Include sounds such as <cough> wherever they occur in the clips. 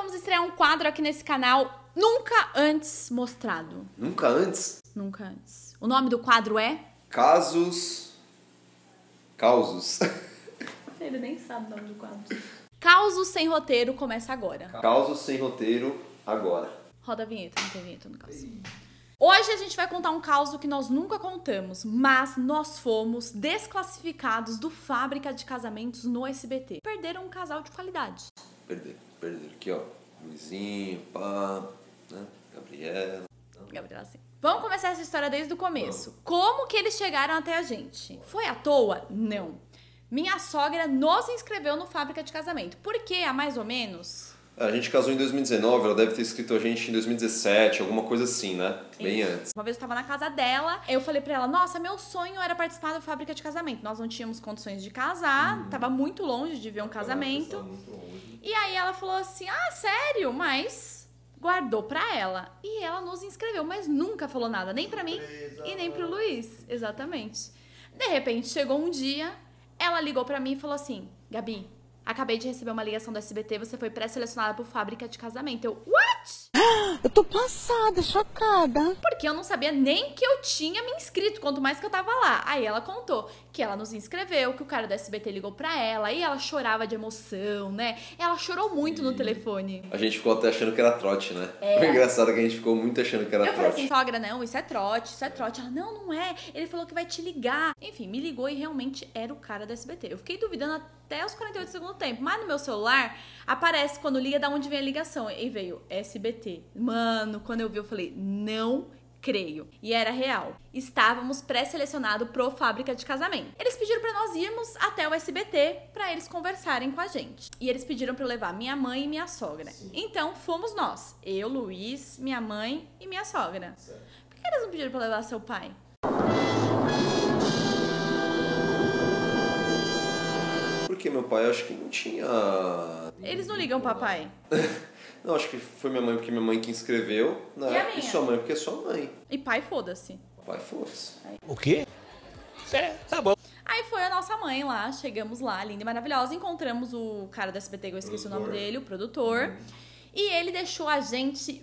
vamos estrear um quadro aqui nesse canal nunca antes mostrado. Nunca antes? Nunca antes. O nome do quadro é? Casos. Causos. <laughs> Ele nem sabe o nome do quadro. Causos sem roteiro começa agora. Causos sem roteiro agora. Roda a vinheta, não tem vinheta no caso. Hoje a gente vai contar um caso que nós nunca contamos, mas nós fomos desclassificados do Fábrica de Casamentos no SBT. Perderam um casal de qualidade. Perder, perder. Aqui, ó. Luizinho, pá, né? Gabriela. Gabriela, sim. Vamos começar essa história desde o começo. Como que eles chegaram até a gente? Foi à toa? Não. Minha sogra nos inscreveu no Fábrica de Casamento. Porque há mais ou menos A gente casou em 2019, ela deve ter escrito a gente em 2017, alguma coisa assim, né? Bem Isso. antes. Uma vez eu tava na casa dela, eu falei pra ela: Nossa, meu sonho era participar da fábrica de casamento. Nós não tínhamos condições de casar, tava muito longe de ver um casamento. E ela falou assim: Ah, sério? Mas guardou pra ela. E ela nos inscreveu, mas nunca falou nada, nem pra mim e nem pro Luiz. Exatamente. De repente chegou um dia, ela ligou pra mim e falou assim: Gabi, acabei de receber uma ligação do SBT, você foi pré-selecionada pro fábrica de casamento. Eu, what? <gasps> Eu tô passada, chocada. Porque eu não sabia nem que eu tinha me inscrito, quanto mais que eu tava lá. Aí ela contou que ela nos inscreveu, que o cara do SBT ligou pra ela, e ela chorava de emoção, né? Ela chorou muito no telefone. A gente ficou até achando que era trote, né? É. Foi engraçado que a gente ficou muito achando que era Eu falei trote. assim, sogra, não, isso é trote, isso é trote. Ela, não, não é. Ele falou que vai te ligar. Enfim, me ligou e realmente era o cara do SBT. Eu fiquei duvidando até os 48 do segundo tempo. Mas no meu celular, aparece quando liga da onde vem a ligação. E veio SBT. Mano, quando eu vi, eu falei, não creio. E era real. Estávamos pré-selecionados pro Fábrica de Casamento. Eles pediram pra nós irmos até o SBT pra eles conversarem com a gente. E eles pediram pra eu levar minha mãe e minha sogra. Então fomos nós. Eu, Luiz, minha mãe e minha sogra. Por que eles não pediram pra levar seu pai? Porque meu pai, acho que não tinha. Eles não ligam papai. <laughs> Não, acho que foi minha mãe, porque minha mãe que inscreveu, né? E a minha? sua mãe, porque é sua mãe. E pai, foda-se. Pai, foda-se. O quê? É, tá bom. Aí foi a nossa mãe lá, chegamos lá, linda e maravilhosa, encontramos o cara do SBT, que eu esqueci o nome Produtor. dele, o produtor. E ele deixou a gente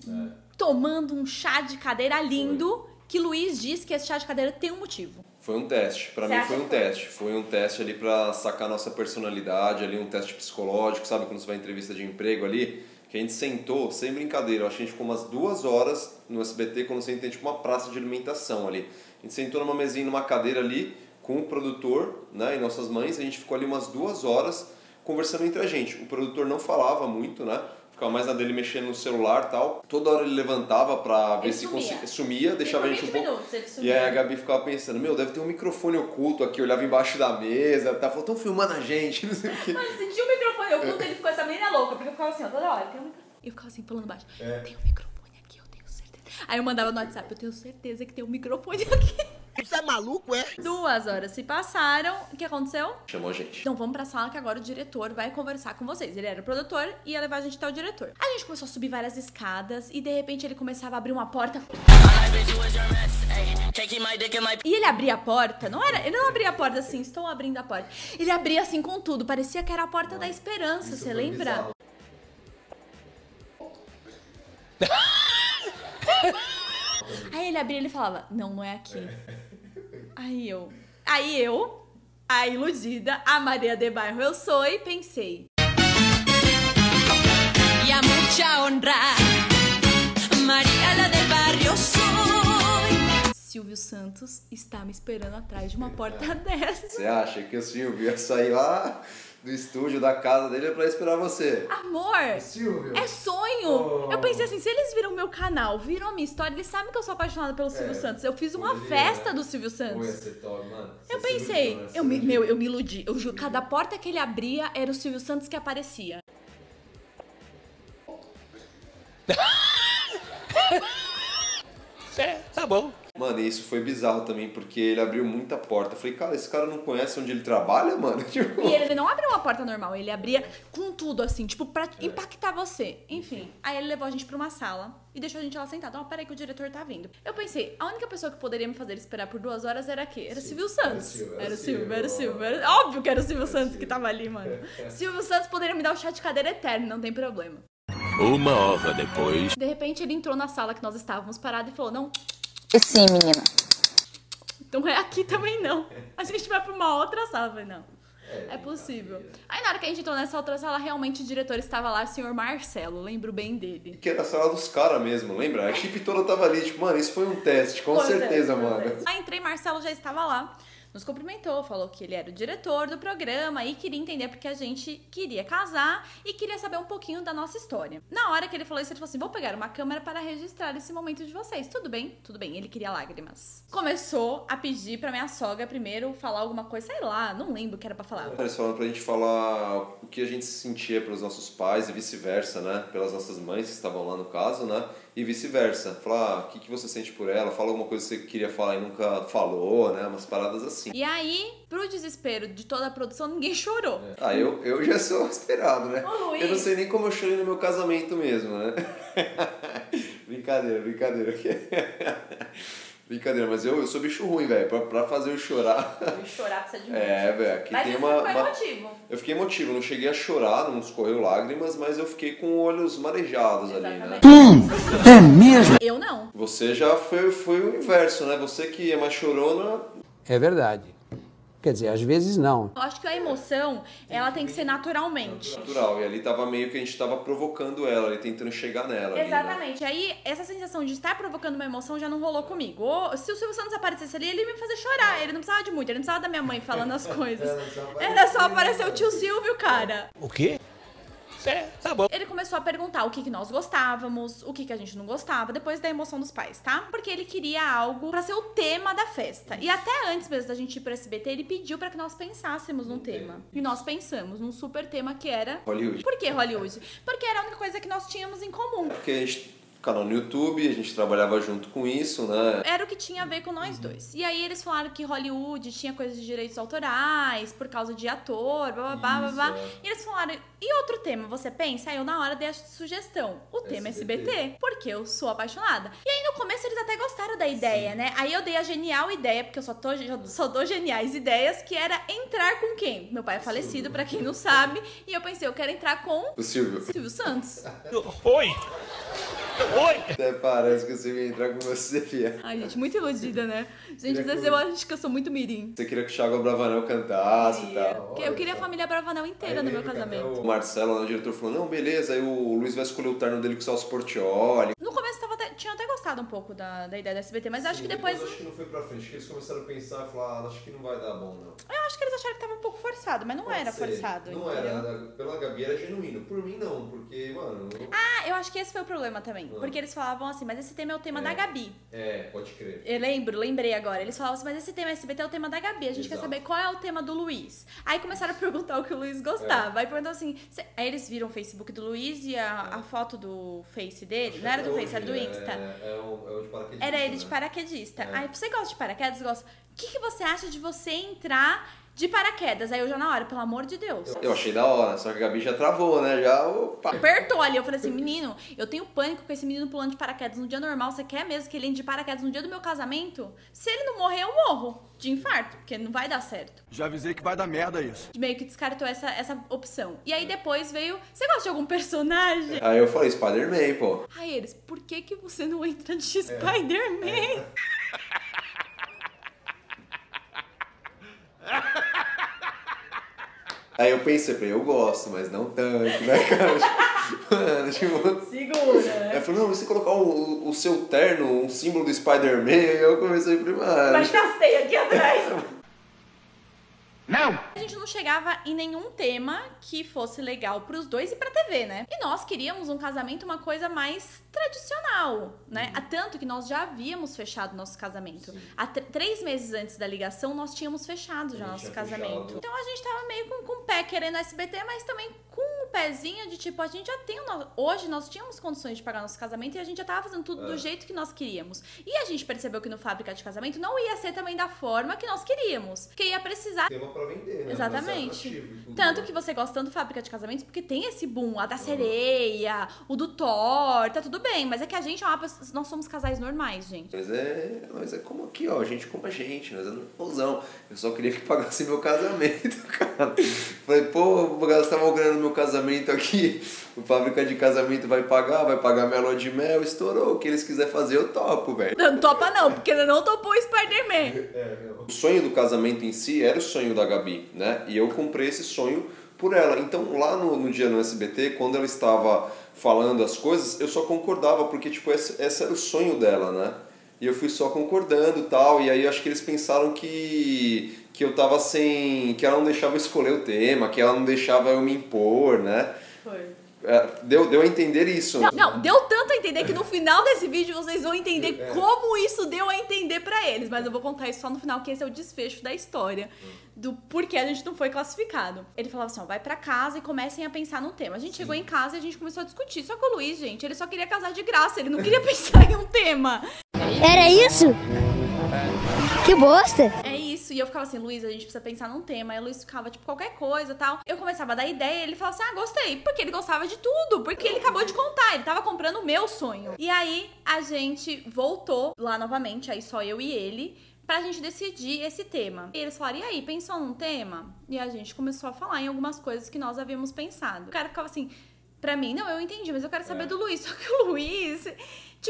tomando um chá de cadeira lindo, que Luiz disse que esse chá de cadeira tem um motivo. Foi um teste, pra Você mim foi um foi? teste. Foi um teste ali pra sacar nossa personalidade, ali um teste psicológico, sabe quando você vai em entrevista de emprego ali? Que a gente sentou, sem brincadeira, acho que a gente ficou umas duas horas no SBT quando você tem tipo uma praça de alimentação ali. A gente sentou numa mesinha, numa cadeira ali, com o produtor né, e nossas mães, a gente ficou ali umas duas horas conversando entre a gente. O produtor não falava muito, né? Ficava mais na dele mexendo no celular e tal. Toda hora ele levantava pra ver Ele se sumia. conseguia. Sumia, deixava a gente um pouco. E aí a Gabi ficava pensando, meu, deve ter um microfone oculto aqui, olhava embaixo da mesa, tá falando, tão filmando a gente, <laughs> não sei o quê. Mano, senti microfone oculto, ele ficou essa menina louca, porque eu ficava assim, ó, toda hora, tem um microfone. Eu ficava assim, falando baixo, tem um microfone aqui, eu tenho certeza. Aí eu mandava no WhatsApp, eu tenho certeza que tem um microfone aqui. Você é maluco, é? Duas horas se passaram, o que aconteceu? Chamou a gente. Então vamos pra sala que agora o diretor vai conversar com vocês. Ele era o produtor e ia levar a gente até o diretor. A gente começou a subir várias escadas e de repente ele começava a abrir uma porta. E ele abria a porta, não era, ele não abria a porta assim, estou abrindo a porta. Ele abria assim com tudo, parecia que era a porta da esperança, você lembra? <laughs> Aí ele abria e ele falava, não, não é aqui. <laughs> Aí eu, aí eu, a iludida, a Maria de Bairro eu sou e pensei, y a mucha honra. María la del barrio. Silvio Santos está me esperando atrás de uma porta dessa. Você acha que o Silvio ia sair lá do estúdio, da casa dele, pra esperar você? Amor, Silvio? é sonho! Oh. Eu pensei assim, se eles viram meu canal, viram a minha história, eles sabem que eu sou apaixonada pelo Silvio Santos. Eu fiz uma É, poderia, festa né? do Silvio Santos. ser top, mano. Eu pensei, eu me, meu, eu me iludi. Eu juro, cada porta que ele abria era o Silvio Santos que aparecia. <laughs> É, tá bom. Mano, e isso foi bizarro também, porque ele abriu muita porta. Eu falei, cara, esse cara não conhece onde ele trabalha, mano? <laughs> Tipo, E ele não abriu uma porta normal, ele abria com tudo, assim, tipo, pra É. impactar você. Enfim, aí ele levou a gente pra uma sala e deixou a gente lá sentado. Ó, peraí que o diretor tá vindo. Eu pensei, a única pessoa que poderia me fazer esperar por duas horas era quê? Era Silvio Santos. Silvio, era Era o Silvio, Silvio. era o Silvio. Era... Óbvio que era o Silvio Santos que tava ali, mano. <laughs> Silvio Santos poderia me dar o chá de cadeira eterno, não tem problema. Uma hora depois. De repente ele entrou na sala que nós estávamos parados e falou: Não, sim, menina. então é aqui também não. A gente vai pra uma outra sala. Não. É possível. Aí na hora que a gente entrou nessa outra sala, realmente o diretor estava lá, o senhor Marcelo, lembro bem dele. Que era a sala dos caras mesmo, lembra? A equipe toda tava ali, tipo, mano, isso foi um teste, com Foi certeza, mano. Aí entrei, Marcelo já estava lá. Nos cumprimentou, falou que ele era o diretor do programa e queria entender porque a gente queria casar e queria saber um pouquinho da nossa história. Na hora que ele falou isso, ele falou assim: vou pegar uma câmera para registrar esse momento de vocês. Tudo bem? Tudo bem. Ele queria lágrimas. Começou a pedir pra minha sogra primeiro falar alguma coisa, sei lá, não lembro o que era pra falar. Eles falaram pra gente falar o que a gente sentia pelos nossos pais e vice-versa, né? Pelas nossas mães que estavam lá no caso, né? E vice-versa. Falar ah, o que, que você sente por ela, fala alguma coisa que você queria falar e nunca falou, né? Umas paradas assim. E aí, pro desespero de toda a produção, ninguém <laughs> chorou. Ah, eu, eu já sou <laughs> esperado, né? Ô. Eu não sei nem como eu chorei no meu casamento mesmo, né? <laughs> brincadeira, brincadeira. Brincadeira, mas eu, eu sou bicho ruim, velho. Pra, pra fazer eu chorar. Chorar precisa de <laughs> É, velho. Aqui Mas tem uma. foi uma- motivo. Eu fiquei emotivo, não cheguei a chorar, não escorreu lágrimas, mas eu fiquei com olhos marejados ali, né? Exatamente. É mesmo? Eu não. Você já foi, foi o inverso, né? Você que é mais chorona, É verdade. Quer dizer, às vezes não. Eu acho que a emoção, ela tem que ser naturalmente. natural. E ali tava meio que a gente tava provocando ela, ali tentando chegar nela. ali, né? Exatamente. Aí, essa sensação de estar provocando uma emoção já não rolou comigo. Ou, se o Silvio Santos aparecesse ali, ele ia me fazer chorar. Ele não precisava de muito, ele não precisava da minha mãe falando as <laughs> coisas. Era só aparecer o tio Silvio, cara. O quê? É, tá bom. Ele começou a perguntar o que, que nós gostávamos, o que, que a gente não gostava, depois da emoção dos pais, tá? Porque ele queria algo pra ser o tema da festa. E até antes mesmo da gente ir pro SBT, ele pediu pra que nós pensássemos num tema. E nós pensamos num super tema que era. Hollywood. Por que Hollywood? Porque era a única coisa que nós tínhamos em comum. Porque a gente, canal no YouTube, a gente trabalhava junto com isso, né? Era o que tinha a ver com nós dois. E aí eles falaram que Hollywood tinha coisas de direitos autorais, por causa de ator, blá blá blá blá. blá. é. E eles falaram, e outro tema, você pensa? Aí eu na hora dei a sugestão. O tema é SBT, porque eu sou apaixonada. E aí no começo eles até gostaram da ideia, né? Aí eu dei a genial ideia, porque eu só, tô, só dou geniais ideias, que era entrar com quem? Meu pai é falecido, pra quem não sabe. E eu pensei, eu quero entrar com O Silvio. Silvio Santos. Oi! Oi! Até parece que você ia entrar com você, Fia. Ai, gente, muito iludida, né? Gente, às vezes eu acho que eu sou muito mirim. Você queria que o Thiago Bravanel cantasse e tal. Eu queria a família Bravanel inteira no meu casamento. O Marcelo, o diretor, falou: não, beleza, aí o Luiz vai escolher o terno dele com o Celso Portioli. No começo tava até- tinha até gostado um pouco da, da ideia do SBT, mas acho que depois. acho que não foi pra frente, acho que eles começaram a pensar e falar: ah, acho que não vai dar bom, não. Eu acho que eles acharam que tava um pouco forçado, mas não era forçado. Não entendeu? era, pela Gabi era genuíno. Por mim, não, porque, mano. Ah, eu acho que esse foi o problema também. Porque eles falavam assim, mas esse tema é o tema da Gabi. É, pode crer. Eu lembro, lembrei agora. Eles falavam assim, mas esse tema SBT é o tema da Gabi. A gente quer Exato. saber qual é o tema do Luiz. Aí começaram a perguntar o que o Luiz gostava. Aí perguntaram assim. Aí eles viram o Facebook do Luiz e a, a foto do Face dele. Não era do Face, era do Insta. É, o, é o de paraquedista. Era ele de né? paraquedista. É. Aí, você gosta de paraquedas? Gosta. O que, que você acha de você entrar de paraquedas? Aí eu já na hora, pelo amor de Deus. Eu achei da hora, só que a Gabi já travou, né? Já, opa. Apertou ali, eu falei assim, menino, eu tenho pânico com esse menino pulando de paraquedas no dia normal. Você quer mesmo que ele entre de paraquedas no dia do meu casamento? Se ele não morrer, eu morro de infarto, porque não vai dar certo. Já avisei que vai dar merda isso. Meio que descartou essa, essa opção. E aí depois veio, você gosta de algum personagem? Aí eu falei, Spider-Man, pô. Aí eles, por que que você não entra de Spider-Man? <laughs> Aí eu pensei, falei, eu gosto, mas não tanto, né, cara? <laughs> Mano, tipo... Segura, né? Aí falei, não, e se colocar o, o seu terno, um símbolo do Spider-Man, aí eu comecei a falei, mano... gastei aqui atrás. <laughs> Não! Chegava em nenhum tema que fosse legal pros dois e pra TV, né? E nós queríamos um casamento, uma coisa mais tradicional, né? Há tanto que nós já havíamos fechado nosso casamento. Há tr- três meses antes da ligação, nós tínhamos fechado já nosso casamento. fechado. Então a gente tava meio com, com o pé querendo SBT, mas também com pezinho de tipo, a gente já tem no- Hoje nós tínhamos condições de pagar nosso casamento e a gente já tava fazendo tudo do jeito que nós queríamos. E a gente percebeu que no Fábrica de Casamento não ia ser também da forma que nós queríamos. Que ia precisar Tema pra vender, né? Exatamente. Tanto que você gosta tanto Fábrica de Casamentos porque tem esse boom, a da sereia, o do Thor, tá tudo bem, mas é que a gente é uma pessoa, nós somos casais normais, gente. Mas é, mas é como aqui, ó, gente como a gente, nós é normalzão. Eu só queria que pagasse meu casamento, <laughs> cara. Falei, pô, vou gastar uma grana no meu casamento casamento aqui, o fábrica de casamento vai pagar, vai pagar minha lua de mel, estourou. O que eles quiserem fazer, eu topo, velho. Não topa não, porque você não topou o Spider-Man. O sonho do casamento em si era o sonho da Gabi, né? E eu comprei esse sonho por ela. Então, lá no, no dia no SBT, quando ela estava falando as coisas, eu só concordava, porque, tipo, esse, esse era o sonho dela, né? E eu fui só concordando e tal, e aí eu acho que eles pensaram que, que eu tava sem... que ela não deixava eu escolher o tema, que ela não deixava eu me impor, né? Foi. É, deu, deu a entender isso. Não, não, deu tanto a entender que no final desse vídeo vocês vão entender como isso deu a entender pra eles. Mas eu vou contar isso só no final, que esse é o desfecho da história. Do porquê a gente não foi classificado. Ele falava assim: ó, vai pra casa e comecem a pensar num tema. A gente chegou em casa e a gente começou a discutir. Só que o Luiz, gente, ele só queria casar de graça, ele não queria <laughs> pensar em um tema. Era isso? Que bosta! É. E eu ficava assim, Luiz, a gente precisa pensar num tema. Aí o Luiz ficava, tipo, qualquer coisa tal. Eu começava a dar ideia e ele falava assim, ah, gostei. Porque ele gostava de tudo. Porque ele acabou de contar. Ele tava comprando o meu sonho. E aí a gente voltou lá novamente, aí só eu e ele. Pra gente decidir esse tema. E eles falaram, e aí, pensou num tema? E a gente começou a falar em algumas coisas que nós havíamos pensado. O cara ficava assim, pra mim, não, eu entendi, mas eu quero saber do Luiz. <laughs> Só que o Luiz,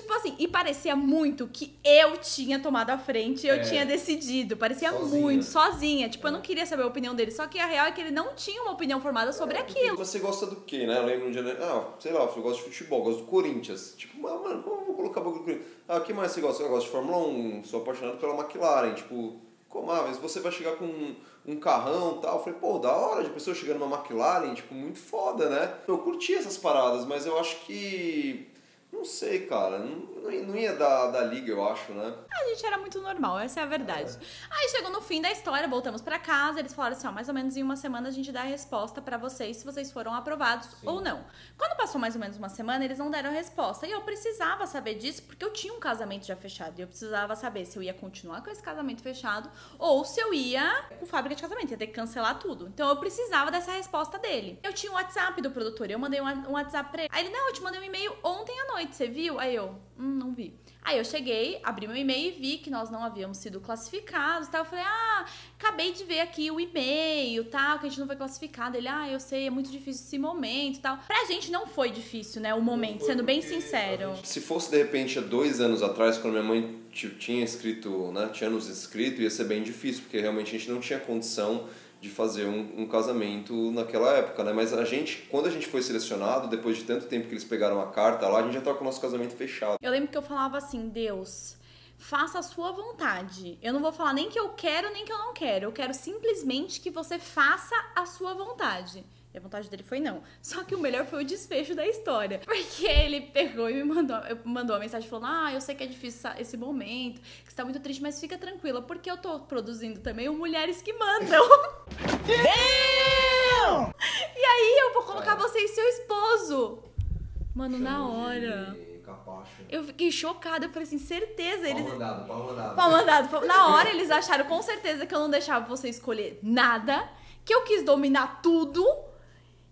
tipo assim, e parecia muito que eu tinha tomado a frente, eu tinha decidido. Parecia Sozinha. muito, sozinha. Tipo, eu não queria saber a opinião dele. Só que a real é que ele não tinha uma opinião formada sobre aquilo. Você gosta do quê, né? Eu lembro um dia, né? ah, sei lá, eu gosto de futebol, gosto do Corinthians. Tipo, ah, mano, como eu vou colocar o bagulho do Corinthians? Ah, o que mais você gosta? Eu gosto de Fórmula 1, sou apaixonado pela McLaren. Tipo, como, ah, mas você vai chegar com um, um carrão e tal. Eu falei, pô, da hora de pessoa chegando numa McLaren, tipo, muito foda, né? Eu curti essas paradas, mas eu acho que. Não sei, cara. Não, não ia- dar, dar liga, eu acho, né? A gente era muito normal, essa é a verdade. Aí chegou no fim da história, voltamos pra casa, eles falaram assim, ó, mais ou menos em uma semana a gente dá a resposta pra vocês se vocês foram aprovados ou não. Quando passou mais ou menos uma semana, eles não deram a resposta. E eu precisava saber disso porque eu tinha um casamento já fechado. E eu precisava saber se eu ia continuar com esse casamento fechado ou se eu ia com fábrica de casamento, ia ter que cancelar tudo. Então eu precisava dessa resposta dele. Eu tinha um WhatsApp do produtor, eu mandei um um WhatsApp pra ele. Aí ele, não, eu te mandei um e-mail ontem à noite, você viu? Aí eu, hum, não vi. Aí eu cheguei, abri meu e-mail e vi que nós não havíamos sido classificados, tal. Eu falei, ah, acabei de ver aqui o e-mail, tal, que a gente não foi classificado. Ele, ah, eu sei, é muito difícil esse momento, tal. Pra gente não foi difícil, né, o momento, sendo bem sincero. Se fosse de repente há dois anos atrás, quando minha mãe ti- tinha escrito, né, tinha nos escrito, ia ser bem difícil, porque realmente a gente não tinha condição de fazer um, um casamento naquela época, né? Mas a gente, quando a gente foi selecionado, depois de tanto tempo que eles pegaram a carta lá, a gente já tava com o nosso casamento fechado. Eu lembro que eu falava assim, Deus, faça a sua vontade. Eu não vou falar nem que eu quero, nem que eu não quero. Eu quero simplesmente que você faça a sua vontade. E a vontade dele foi não. Só que o melhor foi o desfecho da história. <laughs> Porque ele pegou e me mandou, mandou uma mensagem falando: Ah, eu sei que é difícil esse momento, que você tá muito triste, mas fica tranquila, porque eu tô produzindo também o Mulheres que Mandam. <laughs> E aí eu vou colocar você e seu esposo. Mano, na hora. Eu fiquei chocada, eu falei assim, certeza, eles. mandado, pau mandado. Pau mandado. Na hora eles acharam com certeza que eu não deixava você escolher nada, que eu quis dominar tudo.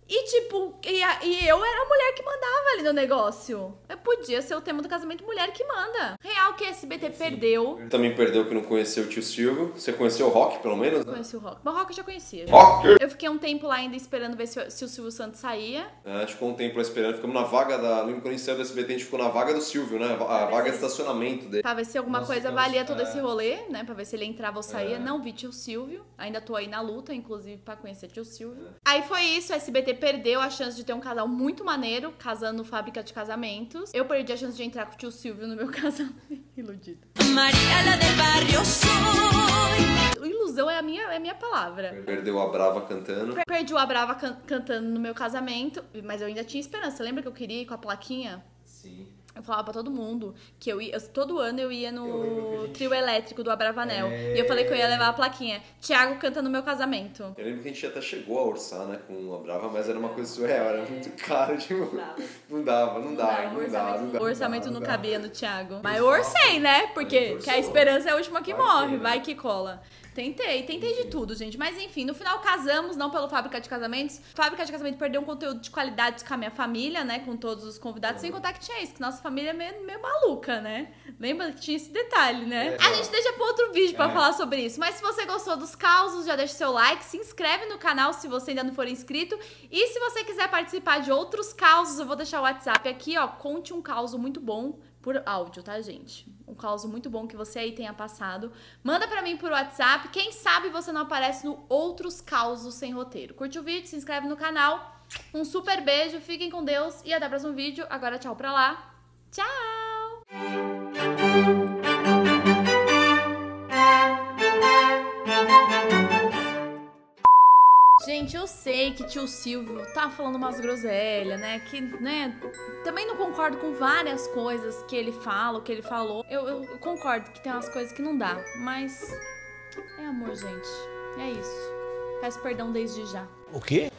E tipo, e, a- e eu era a mulher que mandava ali no negócio. Eu podia ser o tema do casamento mulher que manda. Real que SBT perdeu. Também perdeu que não conheceu o tio Silvio. Você conheceu o Rock, pelo menos, né? Conheci o Rock. Mas o Rock eu já conhecia. Rock! Eu fiquei um tempo lá ainda esperando ver se, o- se o Silvio Santos saía. É, a gente ficou um tempo lá esperando, ficamos na vaga da. Lembro quando a gente saiu do SBT, a gente ficou na vaga do Silvio, né? A vaga de estacionamento dele. Pra ver se alguma Nós coisa ficamos- valia todo é. esse rolê, né? Pra ver se ele entrava ou saía. É. Não vi tio Silvio. Ainda tô aí na luta, inclusive, pra conhecer tio Silvio. Aí foi isso, a SBT perdeu a chance de ter um casal muito maneiro, casando Fábrica de Casamentos. Eu perdi a chance de entrar com o tio Silvio no meu <laughs> casamento. Iludido. María la del barrio soy. Ilusão é a minha, é a minha palavra. Perdeu a Brava cantando. Perdi o Abrava can- cantando no meu casamento, mas eu ainda tinha esperança. Lembra que eu queria ir com a plaquinha? Sim. Eu falava pra todo mundo que eu ia. eu- todo ano eu ia Eu a no gente- trio elétrico do Abravanel. É. E eu falei que eu ia levar a plaquinha. Tiago canta no meu casamento. Eu lembro que a gente até chegou a orçar, né, com a Brava, mas era uma coisa surreal, era muito caro, tipo, não dava, não dá, não dá. O orçamento não cabia no Thiago. Mas eu orcei, né? Porque que a esperança é a última que Vai morre. que, né? Vai que cola. Tentei, tentei de tudo, gente. Mas enfim, no final casamos, não pelo Fábrica de Casamentos. Fábrica de Casamento perdeu um conteúdo de qualidade com a minha família, né? Com todos os convidados, sem contar que tinha isso, que nossa família é meio, meio maluca, né? Lembra que tinha esse detalhe, né? É, a gente deixa pra outro vídeo pra É. falar sobre isso. Mas se você gostou dos causos, já deixa seu like, se inscreve no canal se você ainda não for inscrito. E se você quiser participar de outros causos, eu vou deixar o WhatsApp aqui, ó. Conte um caos muito bom por áudio, tá, gente? Um caos muito bom que você aí tenha passado. Manda pra mim por WhatsApp. Quem sabe você não aparece no Outros Causos Sem Roteiro. Curte o vídeo, se inscreve no canal. Um super beijo, fiquem com Deus e até o próximo vídeo. Agora tchau pra lá. Tchau! Gente, eu sei que tio Silvio tá falando umas groselhas, né? Que, né? Também não concordo com várias coisas que ele fala, que ele falou. Eu- eu concordo que tem umas coisas que não dá, mas é amor, gente. É isso. Peço perdão desde já. O quê?